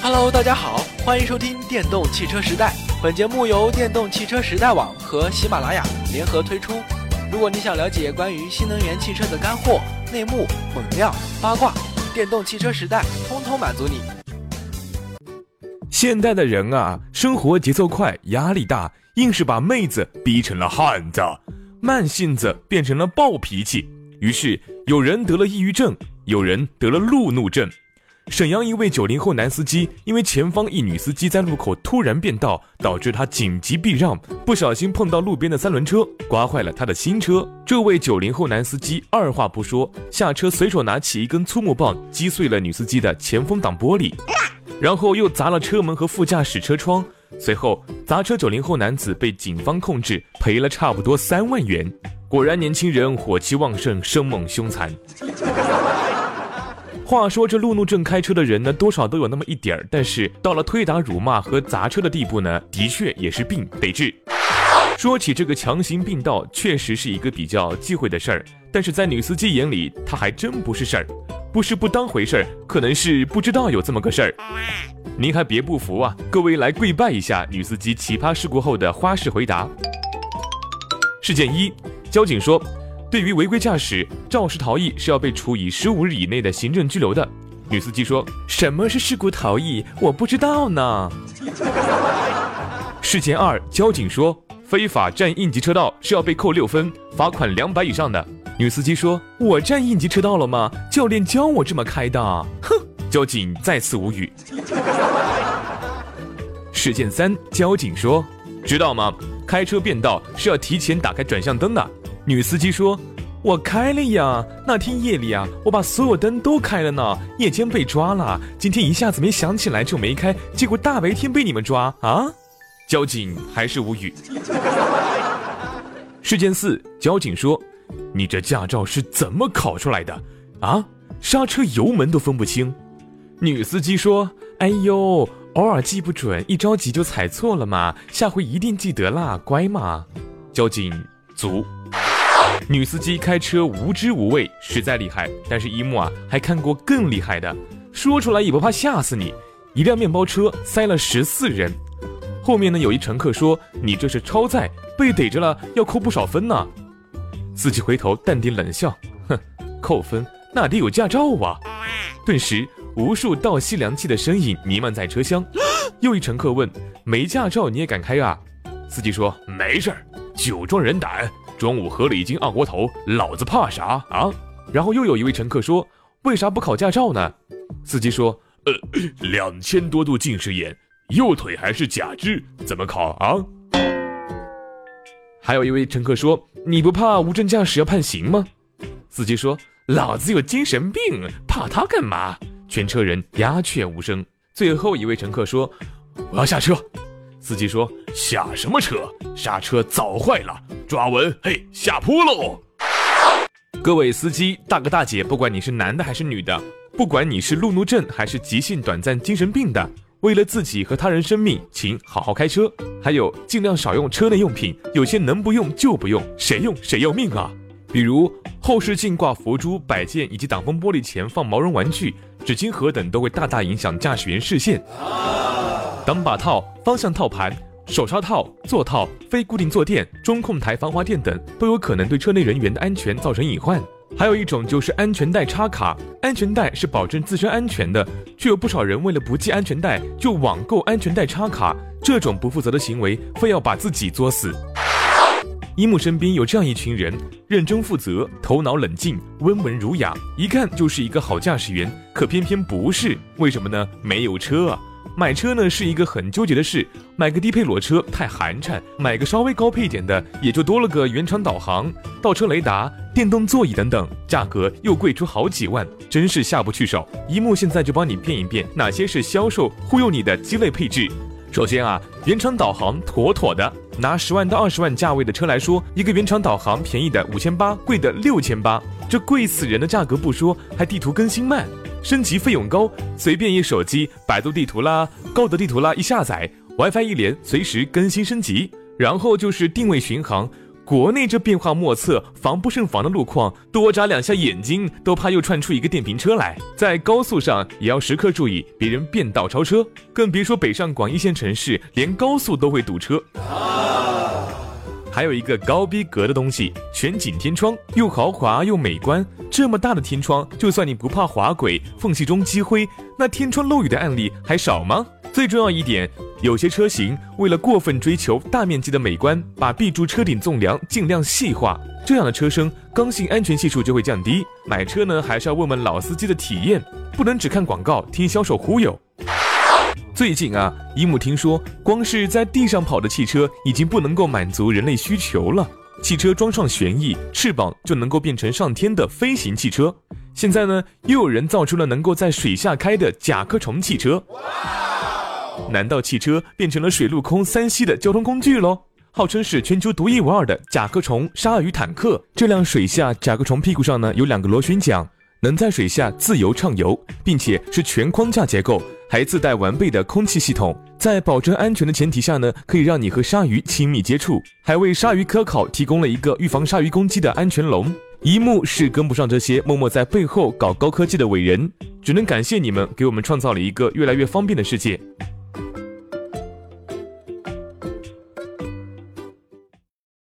Hello，大家好，欢迎收听电动汽车时代。本节目由电动汽车时代网和喜马拉雅联合推出。如果你想了解关于新能源汽车的干货、内幕、猛料、八卦，电动汽车时代通通满足你。现代的人啊，生活节奏快，压力大，硬是把妹子逼成了汉子，慢性子变成了暴脾气，于是有人得了抑郁症，有人得了路怒症。沈阳一位九零后男司机，因为前方一女司机在路口突然变道，导致他紧急避让，不小心碰到路边的三轮车，刮坏了他的新车。这位九零后男司机二话不说，下车随手拿起一根粗木棒，击碎了女司机的前风挡玻璃，然后又砸了车门和副驾驶车窗。随后，砸车九零后男子被警方控制，赔了差不多三万元。果然，年轻人火气旺盛，生猛凶残。话说这路怒症开车的人呢，多少都有那么一点儿，但是到了推打、辱骂和砸车的地步呢，的确也是病得治。说起这个强行并道，确实是一个比较忌讳的事儿，但是在女司机眼里，他还真不是事儿，不是不当回事儿，可能是不知道有这么个事儿。您还别不服啊，各位来跪拜一下女司机奇葩事故后的花式回答。事件一，交警说。对于违规驾驶肇事逃逸是要被处以十五日以内的行政拘留的。女司机说：“什么是事故逃逸？我不知道呢。”事件二，交警说：“非法占应急车道是要被扣六分，罚款两百以上的。”女司机说：“我占应急车道了吗？教练教我这么开的。”哼，交警再次无语。事件三，交警说：“知道吗？开车变道是要提前打开转向灯的。”女司机说：“我开了呀，那天夜里啊，我把所有灯都开了呢。夜间被抓了，今天一下子没想起来就没开，结果大白天被你们抓啊！”交警还是无语。事件四，交警说：“你这驾照是怎么考出来的？啊，刹车油门都分不清。”女司机说：“哎呦，偶尔记不准，一着急就踩错了嘛，下回一定记得啦，乖嘛。”交警足。女司机开车无知无畏，实在厉害。但是一幕啊，还看过更厉害的，说出来也不怕吓死你。一辆面包车塞了十四人，后面呢有一乘客说：“你这是超载，被逮着了要扣不少分呢。”司机回头淡定冷笑：“哼，扣分那得有驾照啊。” 顿时，无数倒吸凉气的身影弥漫在车厢。又一乘客问：“没驾照你也敢开啊？”司机说：“没事儿，酒壮人胆。”中午喝了一斤二锅头，老子怕啥啊？然后又有一位乘客说：“为啥不考驾照呢？”司机说：“呃，两千多度近视眼，右腿还是假肢，怎么考啊？”还有一位乘客说：“你不怕无证驾驶要判刑吗？”司机说：“老子有精神病，怕他干嘛？”全车人鸦雀无声。最后一位乘客说：“我要下车。”司机说：“下什么车？刹车早坏了。抓稳，嘿，下坡喽！”各位司机大哥大姐，不管你是男的还是女的，不管你是路怒症还是急性短暂精神病的，为了自己和他人生命，请好好开车。还有，尽量少用车内用品，有些能不用就不用，谁用谁要命啊！比如后视镜挂佛珠、摆件，以及挡风玻璃前放毛绒玩具、纸巾盒等，都会大大影响驾驶员视线。挡把套、方向套盘、手刹套、座套、非固定坐垫、中控台防滑垫等，都有可能对车内人员的安全造成隐患。还有一种就是安全带插卡，安全带是保证自身安全的，却有不少人为了不系安全带就网购安全带插卡，这种不负责的行为，非要把自己作死。一木身边有这样一群人，认真负责，头脑冷静，温文儒雅，一看就是一个好驾驶员，可偏偏不是，为什么呢？没有车啊。买车呢是一个很纠结的事，买个低配裸车太寒碜，买个稍微高配点的也就多了个原厂导航、倒车雷达、电动座椅等等，价格又贵出好几万，真是下不去手。一木现在就帮你辨一辨哪些是销售忽悠你的鸡肋配置。首先啊，原厂导航妥妥的，拿十万到二十万价位的车来说，一个原厂导航便宜的五千八，贵的六千八，这贵死人的价格不说，还地图更新慢。升级费用高，随便一手机百度地图啦、高德地图啦一下载，WiFi 一连，随时更新升级。然后就是定位巡航，国内这变化莫测、防不胜防的路况，多眨两下眼睛都怕又窜出一个电瓶车来。在高速上也要时刻注意别人变道超车，更别说北上广一线城市，连高速都会堵车。还有一个高逼格的东西，全景天窗，又豪华又美观。这么大的天窗，就算你不怕滑轨，缝隙中积灰，那天窗漏雨的案例还少吗？最重要一点，有些车型为了过分追求大面积的美观，把 B 柱车顶纵梁尽量细化，这样的车身刚性安全系数就会降低。买车呢，还是要问问老司机的体验，不能只看广告，听销售忽悠。最近啊，一木听说，光是在地上跑的汽车已经不能够满足人类需求了。汽车装上旋翼翅膀就能够变成上天的飞行汽车。现在呢，又有人造出了能够在水下开的甲壳虫汽车。难道汽车变成了水陆空三栖的交通工具喽？号称是全球独一无二的甲壳虫鲨鱼坦克。这辆水下甲壳虫屁股上呢有两个螺旋桨，能在水下自由畅游，并且是全框架结构。还自带完备的空气系统，在保证安全的前提下呢，可以让你和鲨鱼亲密接触，还为鲨鱼科考提供了一个预防鲨鱼攻击的安全笼。一木是跟不上这些默默在背后搞高科技的伟人，只能感谢你们给我们创造了一个越来越方便的世界。